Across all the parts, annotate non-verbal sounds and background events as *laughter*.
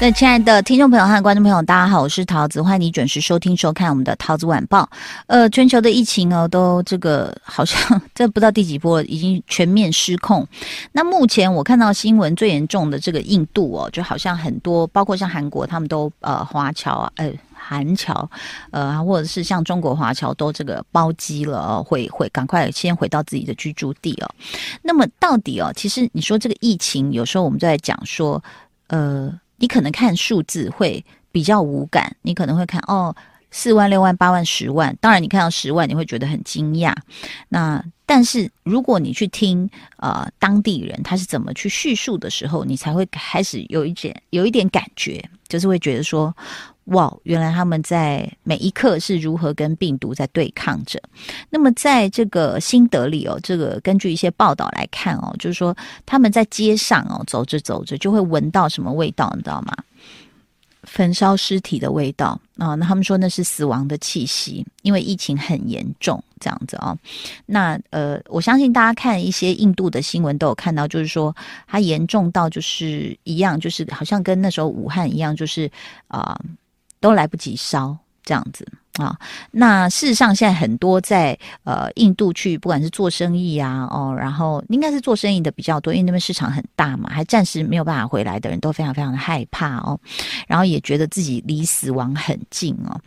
各位亲爱的听众朋友和观众朋友，大家好，我是桃子，欢迎你准时收听收看我们的桃子晚报。呃，全球的疫情哦，都这个好像 *laughs* 这不知道第几波，已经全面失控。那目前我看到新闻最严重的这个印度哦，就好像很多，包括像韩国，他们都呃华侨啊，呃韩侨，呃或者是像中国华侨都这个包机了哦，会会赶快先回到自己的居住地哦。那么到底哦，其实你说这个疫情，有时候我们就在讲说，呃。你可能看数字会比较无感，你可能会看哦，四万、六万、八万、十万。当然，你看到十万，你会觉得很惊讶。那但是如果你去听呃当地人他是怎么去叙述的时候，你才会开始有一点有一点感觉，就是会觉得说。哇，原来他们在每一刻是如何跟病毒在对抗着。那么，在这个新德里哦，这个根据一些报道来看哦，就是说他们在街上哦走着走着就会闻到什么味道，你知道吗？焚烧尸体的味道啊、那他们说那是死亡的气息，因为疫情很严重，这样子哦。那呃，我相信大家看一些印度的新闻都有看到，就是说它严重到就是一样，就是好像跟那时候武汉一样，就是啊。都来不及烧这样子啊！那事实上，现在很多在呃印度去，不管是做生意啊，哦，然后应该是做生意的比较多，因为那边市场很大嘛，还暂时没有办法回来的人都非常非常的害怕哦，然后也觉得自己离死亡很近哦。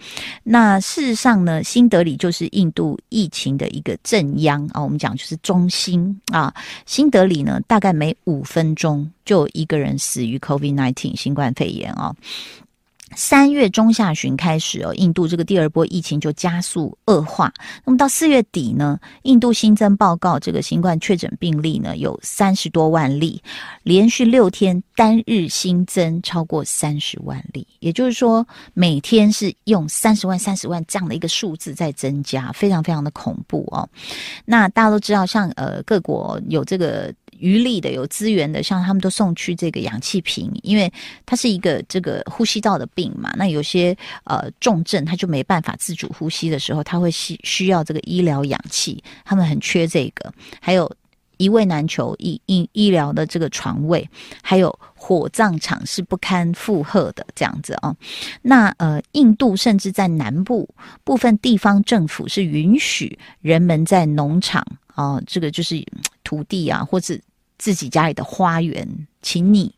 那事实上呢，新德里就是印度疫情的一个震央啊，我们讲就是中心啊。新德里呢，大概每五分钟就有一个人死于 COVID-19 新冠肺炎啊。三月中下旬开始哦，印度这个第二波疫情就加速恶化。那么到四月底呢，印度新增报告这个新冠确诊病例呢有三十多万例，连续六天单日新增超过三十万例，也就是说每天是用三十万、三十万这样的一个数字在增加，非常非常的恐怖哦。那大家都知道，像呃各国有这个。余力的有资源的，像他们都送去这个氧气瓶，因为它是一个这个呼吸道的病嘛。那有些呃重症，他就没办法自主呼吸的时候，他会需需要这个医疗氧气，他们很缺这个。还有一位难求医医医疗的这个床位，还有火葬场是不堪负荷的这样子啊、哦。那呃，印度甚至在南部部分地方政府是允许人们在农场啊、这个就是土地啊，或者。自己家里的花园，请你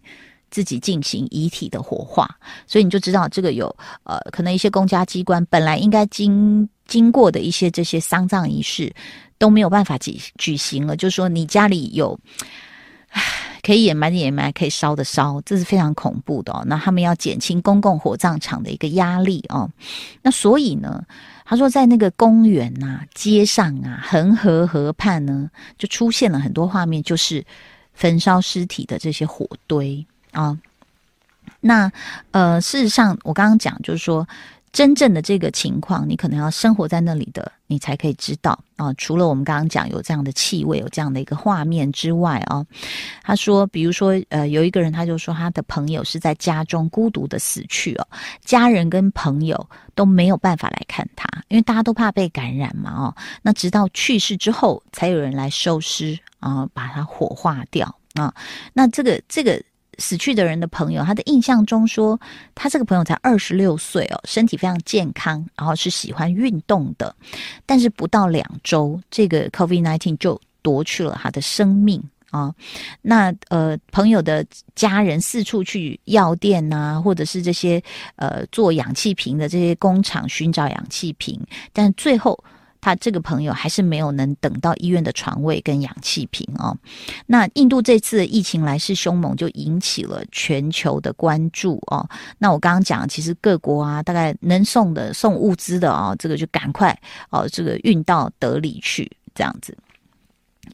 自己进行遗体的火化，所以你就知道这个有呃，可能一些公家机关本来应该经经过的一些这些丧葬仪式都没有办法举举行了。就是说，你家里有，*sighs* 可以掩埋的掩埋，可以烧的烧，这是非常恐怖的哦。那他们要减轻公共火葬场的一个压力哦。那所以呢，他说在那个公园啊、街上啊、恒河河畔呢，就出现了很多画面，就是。焚烧尸体的这些火堆。啊，那呃，事实上我刚刚讲就是说，真正的这个情况，你可能要生活在那里的，你才可以知道啊。除了我们刚刚讲有这样的气味，有这样的一个画面之外啊，他说，比如说呃，有一个人他就说他的朋友是在家中孤独的死去哦，家人跟朋友都没有办法来看他，因为大家都怕被感染嘛哦。那直到去世之后，才有人来收尸。啊，把它火化掉啊！那这个这个死去的人的朋友，他的印象中说，他这个朋友才二十六岁哦，身体非常健康，然后是喜欢运动的，但是不到两周，这个 COVID-19 就夺去了他的生命啊！那呃，朋友的家人四处去药店呐，或者是这些呃做氧气瓶的这些工厂寻找氧气瓶，但最后。他这个朋友还是没有能等到医院的床位跟氧气瓶哦。那印度这次疫情来势凶猛，就引起了全球的关注哦。那我刚刚讲，其实各国啊，大概能送的送物资的啊、哦，这个就赶快哦，这个运到德里去这样子。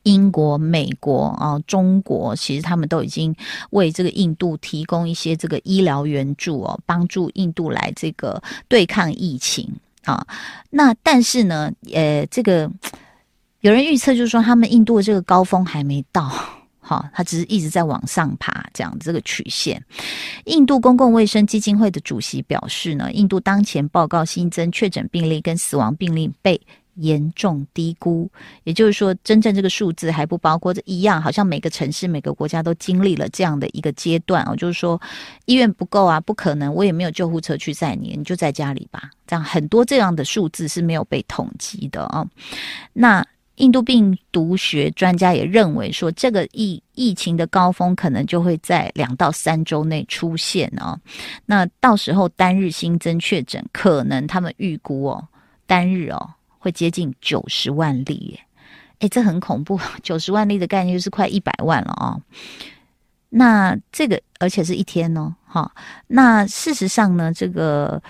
英国、美国啊、哦，中国，其实他们都已经为这个印度提供一些这个医疗援助哦，帮助印度来这个对抗疫情。啊，那但是呢，呃，这个有人预测就是说，他们印度的这个高峰还没到，哈，它只是一直在往上爬，这样这个曲线。印度公共卫生基金会的主席表示呢，印度当前报告新增确诊病例跟死亡病例被严重低估，也就是说，真正这个数字还不包括这一样，好像每个城市、每个国家都经历了这样的一个阶段哦，就是说医院不够啊，不可能，我也没有救护车去载你，你就在家里吧。这样很多这样的数字是没有被统计的哦。那印度病毒学专家也认为说，这个疫疫情的高峰可能就会在两到三周内出现哦。那到时候单日新增确诊，可能他们预估哦，单日哦。会接近九十万例耶，诶，这很恐怖，*laughs* 九十万例的概念就是快一百万了哦。那这个而且是一天哦，哈。那事实上呢，这个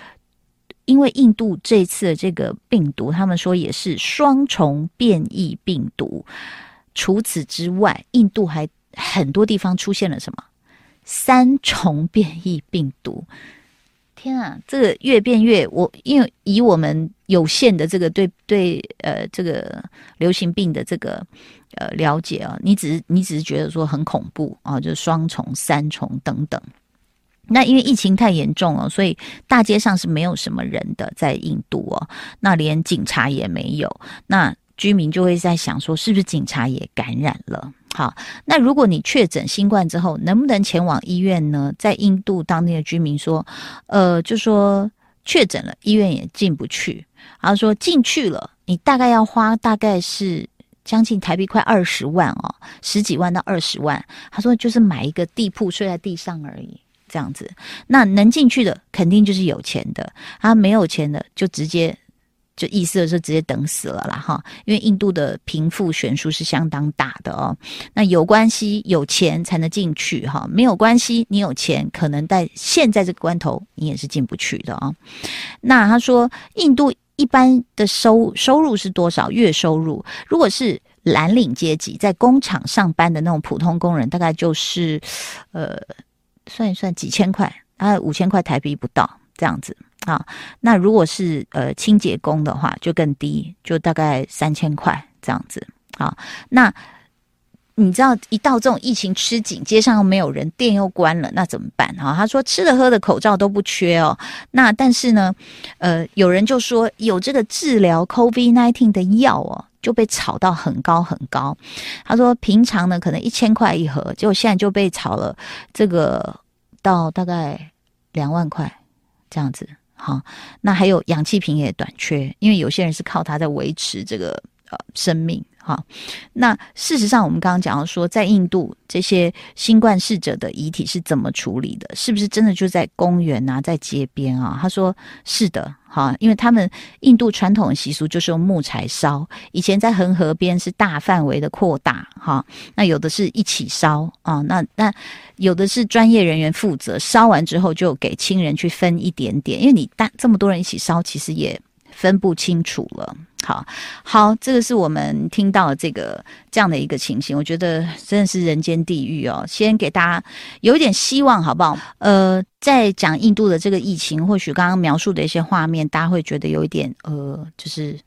因为印度这次的这个病毒，他们说也是双重变异病毒。除此之外，印度还很多地方出现了什么三重变异病毒。天啊，这个越变越我，因为以我们有限的这个对对呃这个流行病的这个呃了解啊，你只是你只是觉得说很恐怖啊，就是双重、三重等等。那因为疫情太严重了，所以大街上是没有什么人的，在印度哦，那连警察也没有，那居民就会在想说，是不是警察也感染了？好，那如果你确诊新冠之后，能不能前往医院呢？在印度当地的居民说，呃，就说确诊了，医院也进不去。然后说进去了，你大概要花大概是将近台币快二十万哦，十几万到二十万。他说就是买一个地铺睡在地上而已，这样子。那能进去的肯定就是有钱的，啊，没有钱的就直接。就意思是直接等死了啦哈，因为印度的贫富悬殊是相当大的哦。那有关系有钱才能进去哈，没有关系你有钱可能在现在这个关头你也是进不去的啊。那他说，印度一般的收收入是多少？月收入如果是蓝领阶级在工厂上班的那种普通工人，大概就是呃算一算几千块，大概五千块台币不到这样子。啊，那如果是呃清洁工的话，就更低，就大概三千块这样子。啊，那你知道一到这种疫情吃紧，街上又没有人，店又关了，那怎么办？哈，他说吃的喝的口罩都不缺哦。那但是呢，呃，有人就说有这个治疗 COVID-19 的药哦，就被炒到很高很高。他说平常呢可能一千块一盒，结果现在就被炒了这个到大概两万块这样子。好，那还有氧气瓶也短缺，因为有些人是靠它在维持这个呃生命。好，那事实上我们刚刚讲到说，在印度这些新冠逝者的遗体是怎么处理的？是不是真的就在公园啊，在街边啊？他说是的。哈，因为他们印度传统的习俗就是用木材烧，以前在恒河边是大范围的扩大，哈，那有的是一起烧啊，那那有的是专业人员负责，烧完之后就给亲人去分一点点，因为你大这么多人一起烧，其实也分不清楚了。好好，这个是我们听到的这个这样的一个情形，我觉得真的是人间地狱哦。先给大家有一点希望，好不好？呃，在讲印度的这个疫情，或许刚刚描述的一些画面，大家会觉得有一点呃，就是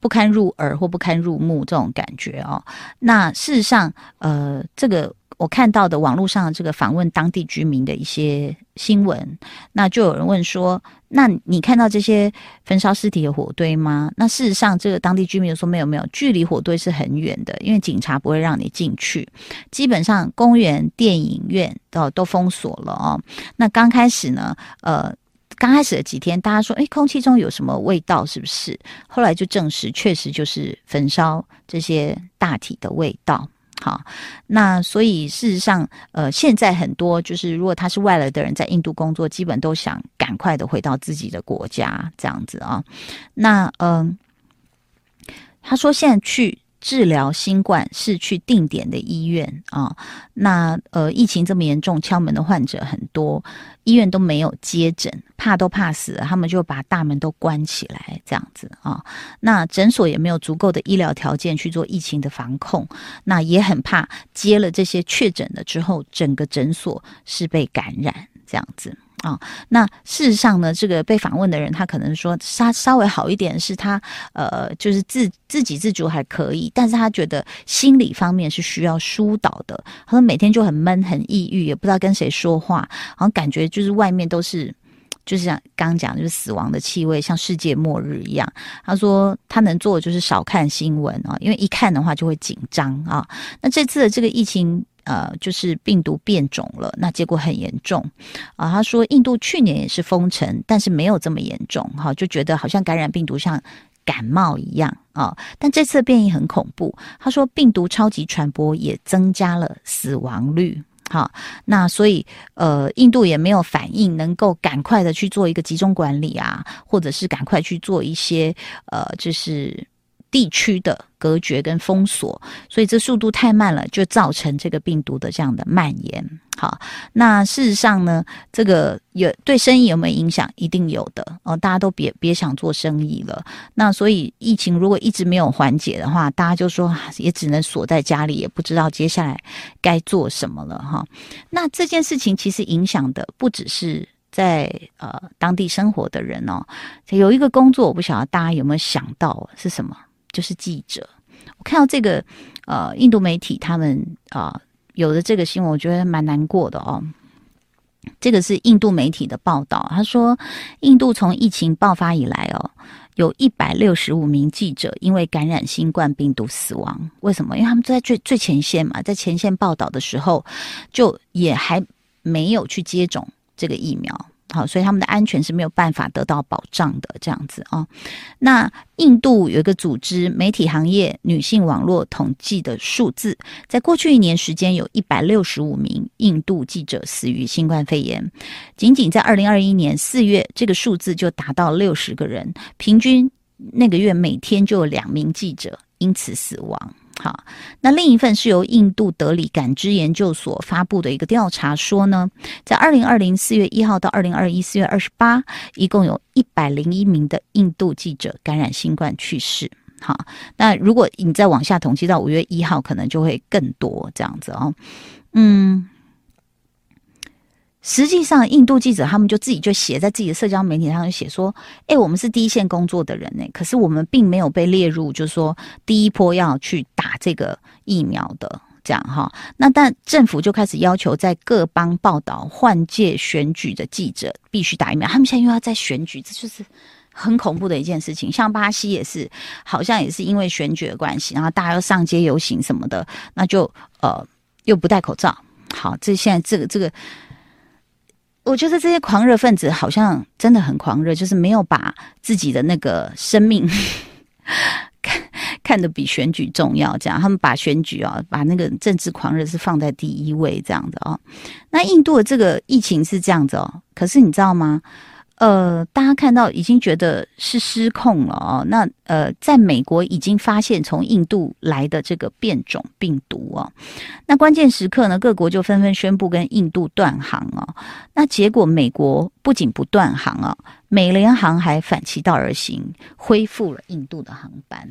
不堪入耳或不堪入目这种感觉哦。那事实上，呃，这个。我看到的网络上的这个访问当地居民的一些新闻，那就有人问说：“那你看到这些焚烧尸体的火堆吗？”那事实上，这个当地居民说：“没有，没有，距离火堆是很远的，因为警察不会让你进去。基本上，公园、电影院都都封锁了哦。那刚开始呢，呃，刚开始的几天，大家说：‘诶，空气中有什么味道？是不是？’后来就证实，确实就是焚烧这些大体的味道。”好，那所以事实上，呃，现在很多就是如果他是外来的人，在印度工作，基本都想赶快的回到自己的国家，这样子啊。那嗯、他说现在去。治疗新冠是去定点的医院啊，那呃疫情这么严重，敲门的患者很多，医院都没有接诊，怕都怕死，他们就把大门都关起来，这样子啊。那诊所也没有足够的医疗条件去做疫情的防控，那也很怕接了这些确诊了之后，整个诊所是被感染这样子。啊、那事实上呢，这个被访问的人，他可能说稍稍微好一点，是他呃，就是自自给自足还可以，但是他觉得心理方面是需要疏导的。他说每天就很闷，很抑郁，也不知道跟谁说话，好像感觉就是外面都是，就是像刚刚讲，就是死亡的气味，像世界末日一样。他说他能做的就是少看新闻啊，因为一看的话就会紧张啊。那这次的这个疫情。呃，就是病毒变种了，那结果很严重啊。他说，印度去年也是封城，但是没有这么严重，哈，就觉得好像感染病毒像感冒一样啊。但这次变异很恐怖，他说病毒超级传播也增加了死亡率，哈。那所以呃，印度也没有反应，能够赶快的去做一个集中管理啊，或者是赶快去做一些呃，就是。地区的隔绝跟封锁，所以这速度太慢了，就造成这个病毒的这样的蔓延。好，那事实上呢，这个有对生意有没有影响？一定有的哦。大家都别别想做生意了。那所以疫情如果一直没有缓解的话，大家就说也只能锁在家里，也不知道接下来该做什么了哈。那这件事情其实影响的不只是在呃当地生活的人哦。有一个工作，我不晓得大家有没有想到是什么？就是记者，我看到这个呃，印度媒体他们啊、有的这个新闻，我觉得蛮难过的哦。这个是印度媒体的报道，他说，印度从疫情爆发以来哦，有一百六十五名记者因为感染新冠病毒死亡。为什么？因为他们在最最前线嘛，在前线报道的时候，就也还没有去接种这个疫苗。好，所以他们的安全是没有办法得到保障的，这样子啊、哦。那印度有一个组织，媒体行业女性网络统计的数字，在过去一年时间，有一百六十五名印度记者死于新冠肺炎。仅仅在二零二一年四月，这个数字就达到六十个人，平均那个月每天就有两名记者因此死亡。好，那另一份是由印度德里感知研究所发布的一个调查说呢，在二零二零四月一号到二零二一四月二十八，一共有一百零一名的印度记者感染新冠去世。好，那如果你再往下统计到五月一号，可能就会更多这样子哦。嗯。实际上，印度记者他们就自己就写在自己的社交媒体上，就写说：“哎，我们是第一线工作的人呢，可是我们并没有被列入，就是说第一波要去打这个疫苗的这样哈。那但政府就开始要求在各邦报道换届选举的记者必须打疫苗。他们现在又要在选举，这就是很恐怖的一件事情。像巴西也是，好像也是因为选举的关系，然后大家要上街游行什么的，那就呃又不戴口罩。好，这现在这个这个。我觉得这些狂热分子好像真的很狂热，就是没有把自己的那个生命 *laughs* 看看得比选举重要。这样，他们把选举啊，把那个政治狂热是放在第一位，这样子哦。那印度的这个疫情是这样子哦，可是你知道吗？呃，大家看到已经觉得是失控了哦。那呃，在美国已经发现从印度来的这个变种病毒哦。那关键时刻呢，各国就纷纷宣布跟印度断航哦。那结果美国不仅不断航啊，美联航还反其道而行，恢复了印度的航班。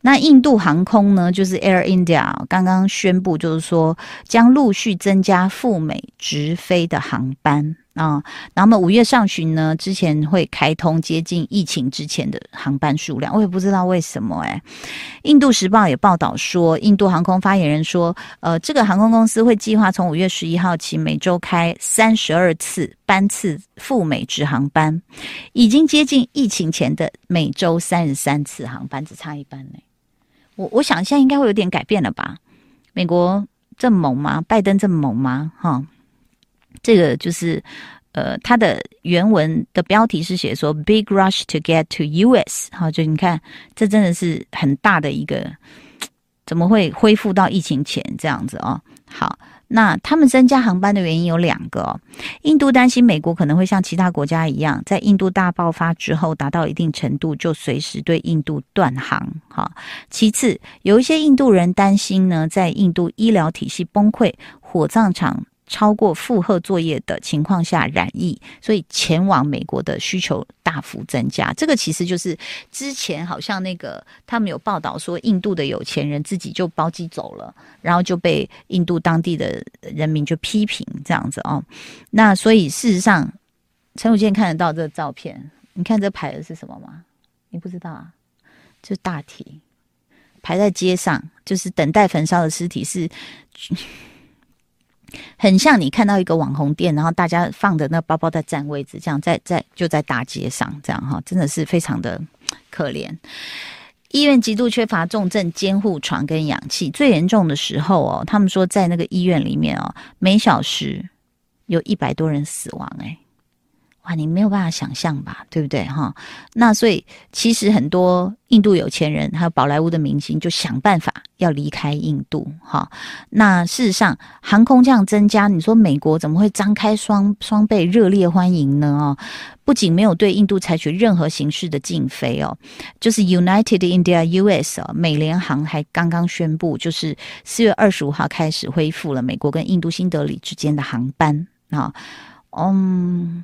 那印度航空呢，就是 Air India 刚刚宣布，就是说将陆续增加赴美直飞的航班。啊，那么五月上旬呢，之前会开通接近疫情之前的航班数量，我也不知道为什么哎。印度时报也报道说，印度航空发言人说，呃，这个航空公司会计划从五月十一号起每周开三十二次班次赴美直航班，已经接近疫情前的每周三十三次航班，只差一班呢。我我想现在应该会有点改变了吧？美国这么猛吗？拜登这么猛吗？哈。这个就是，呃，它的原文的标题是写说 “Big rush to get to U.S.”，好，就你看，这真的是很大的一个，怎么会恢复到疫情前这样子哦？好，那他们增加航班的原因有两个哦。印度担心美国可能会像其他国家一样，在印度大爆发之后达到一定程度就随时对印度断航。哈，其次有一些印度人担心呢，在印度医疗体系崩溃、火葬场。超过负荷作业的情况下染疫，所以前往美国的需求大幅增加。这个其实就是之前好像那个他们有报道说，印度的有钱人自己就包机走了，然后就被印度当地的人民就批评这样子哦。那所以事实上，陈武健看得到这个照片，你看这排的是什么吗？你不知道啊？就大体排在街上，就是等待焚烧的尸体是。很像你看到一个网红店，然后大家放的那包包在占位置，这样在在就在大街上这样哈，真的是非常的可怜。医院极度缺乏重症监护床跟氧气，最严重的时候哦，他们说在那个医院里面哦，每小时有一百多人死亡诶。哇，你没有办法想象吧，对不对哈？那所以其实很多印度有钱人还有宝莱坞的明星就想办法要离开印度哈。那事实上，航空这样增加，你说美国怎么会张开双双倍热烈欢迎呢？哦，不仅没有对印度采取任何形式的禁飞哦，就是 United India US 哦，美联航还刚刚宣布，就是四月二十五号开始恢复了美国跟印度新德里之间的航班啊，嗯。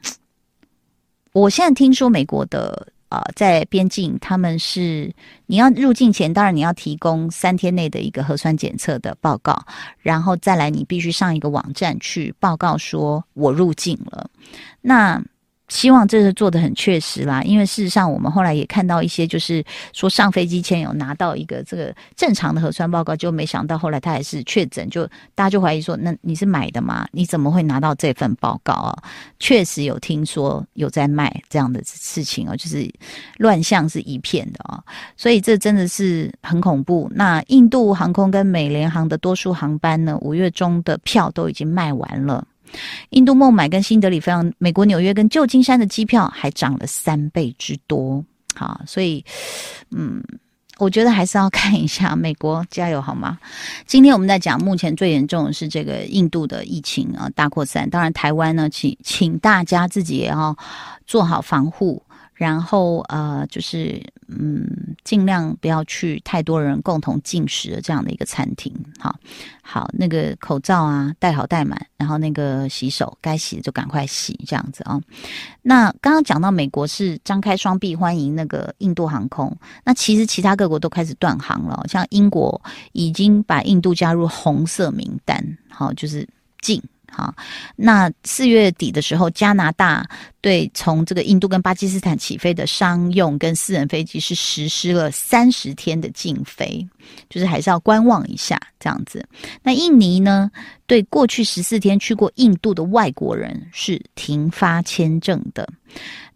我现在听说美国的呃，在边境他们是你要入境前，当然你要提供三天内的一个核酸检测的报告，然后再来你必须上一个网站去报告说我入境了。那希望这是做的很确实啦，因为事实上我们后来也看到一些，就是说上飞机前有拿到一个这个正常的核酸报告，就没想到后来他还是确诊，就大家就怀疑说，那你是买的吗？你怎么会拿到这份报告啊？确实有听说有在卖这样的事情哦，就是乱象是一片的啊，所以这真的是很恐怖。那印度航空跟美联航的多数航班呢，五月中的票都已经卖完了。印度孟买跟新德里飞往美国纽约跟旧金山的机票还涨了三倍之多，好，所以，嗯，我觉得还是要看一下美国加油好吗？今天我们在讲，目前最严重的是这个印度的疫情啊大扩散，当然台湾呢，请请大家自己也要做好防护。然后呃，就是嗯，尽量不要去太多人共同进食的这样的一个餐厅。好，好，那个口罩啊，戴好戴满，然后那个洗手，该洗的就赶快洗，这样子啊。那刚刚讲到美国是张开双臂欢迎那个印度航空，那其实其他各国都开始断航了，像英国已经把印度加入红色名单，好，就是禁。好，那四月底的时候，加拿大对从这个印度跟巴基斯坦起飞的商用跟私人飞机是实施了三十天的禁飞，就是还是要观望一下这样子。那印尼呢，对过去十四天去过印度的外国人是停发签证的。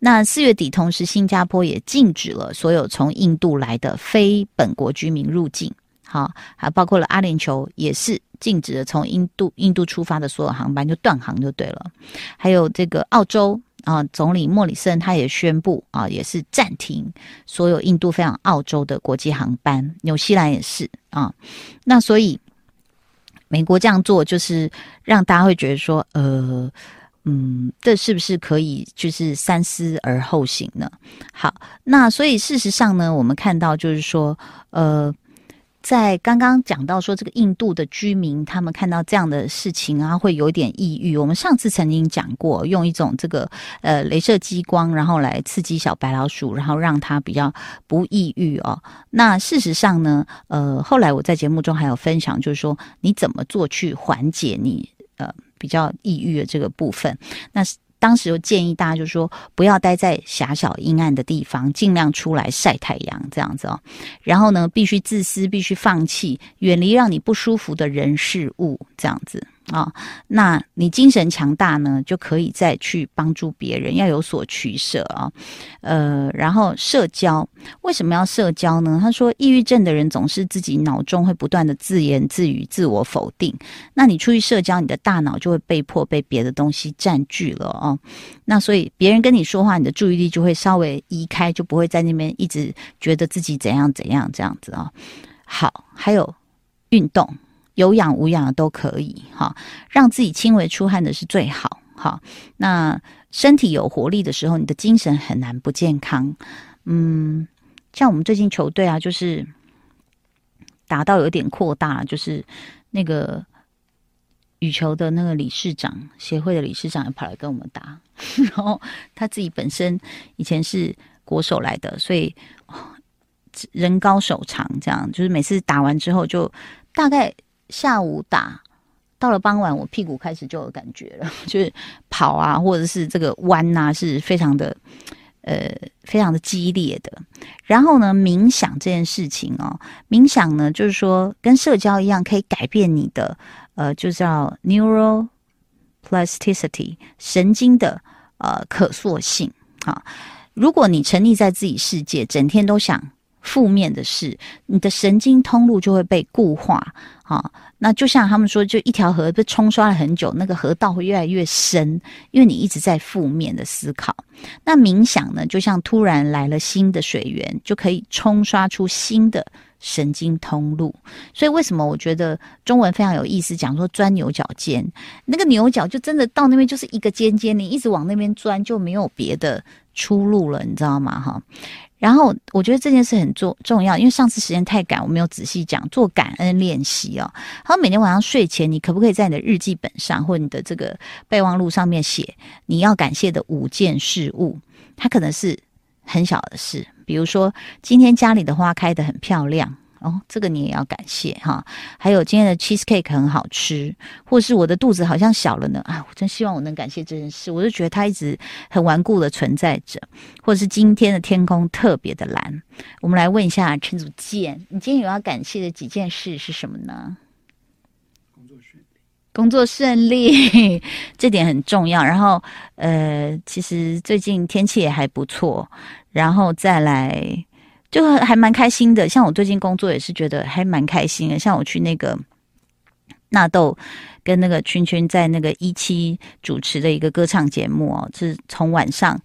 那四月底，同时新加坡也禁止了所有从印度来的非本国居民入境。好，还包括了阿联酋也是。禁止了从印度印度出发的所有航班就断航就对了，还有这个澳洲啊，总理莫里森他也宣布啊，也是暂停所有印度飞往澳洲的国际航班，纽西兰也是啊。那所以美国这样做就是让大家会觉得说，呃，嗯，这是不是可以就是三思而后行呢？好，那所以事实上呢，我们看到就是说，呃。在刚刚讲到说，这个印度的居民他们看到这样的事情啊，会有点抑郁。我们上次曾经讲过，用一种这个呃镭射激光，然后来刺激小白老鼠，然后让它比较不抑郁哦。那事实上呢，呃，后来我在节目中还有分享，就是说你怎么做去缓解你呃比较抑郁的这个部分。那当时就建议大家，就说不要待在狭小阴暗的地方，尽量出来晒太阳，这样子哦。然后呢，必须自私，必须放弃，远离让你不舒服的人事物，这样子。啊、那你精神强大呢，就可以再去帮助别人，要有所取舍啊、呃，然后社交，为什么要社交呢？他说，抑郁症的人总是自己脑中会不断的自言自语、自我否定。那你出去社交，你的大脑就会被迫被别的东西占据了哦。那所以别人跟你说话，你的注意力就会稍微移开，就不会在那边一直觉得自己怎样怎样这样子啊、哦。好，还有运动。有氧无氧都可以哈，让自己轻微出汗的是最好哈。那身体有活力的时候，你的精神很难不健康。嗯，像我们最近球队啊，就是打到有点扩大，就是那个羽球的那个理事长协会的理事长也跑来跟我们打，*laughs* 然后他自己本身以前是国手来的，所以人高手长，这样就是每次打完之后，就大概下午打到了傍晚，我屁股开始就有感觉了，*laughs* 就是跑啊，或者是这个弯啊，是非常的呃非常的激烈的。然后呢，冥想这件事情哦，冥想呢，就是说跟社交一样，可以改变你的。呃，就叫 neural plasticity 神经的呃可塑性。好，如果你沉溺在自己世界，整天都想负面的事，你的神经通路就会被固化。好，那就像他们说，就一条河被冲刷了很久，那个河道会越来越深，因为你一直在负面的思考。那冥想呢，就像突然来了新的水源，就可以冲刷出新的。神经通路，所以为什么我觉得中文非常有意思？讲说钻牛角尖，那个牛角就真的到那边就是一个尖尖，你一直往那边钻就没有别的出路了，你知道吗？哈，然后我觉得这件事很重重要，因为上次时间太赶，我没有仔细讲做感恩练习哦。好，每天晚上睡前，你可不可以在你的日记本上或你的这个备忘录上面写你要感谢的五件事物？它可能是很小的事。比如说，今天家里的花开得很漂亮哦，这个你也要感谢哈。还有今天的 cheesecake 很好吃，或是我的肚子好像小了呢啊！我真希望我能感谢这件事，我就觉得它一直很顽固的存在着。或者是今天的天空特别的蓝。我们来问一下陈祖健，你今天有要感谢的几件事是什么呢？工作顺利，工作顺利，*laughs* 这点很重要。然后呃，其实最近天气也还不错。然后再来，就还蛮开心的。像我最近工作也是觉得还蛮开心的。像我去那个纳豆跟那个圈圈在那个一期主持的一个歌唱节目哦，是从晚上。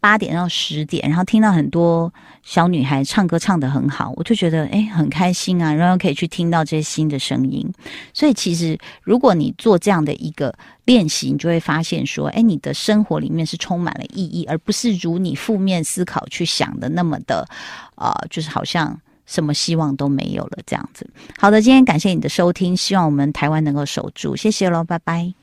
八点到十点，然后听到很多小女孩唱歌唱得很好，我就觉得诶很开心啊，然后可以去听到这些新的声音。所以其实如果你做这样的一个练习，你就会发现说，诶你的生活里面是充满了意义，而不是如你负面思考去想的那么的，呃，就是好像什么希望都没有了这样子。好的，今天感谢你的收听，希望我们台湾能够守住，谢谢喽，拜拜。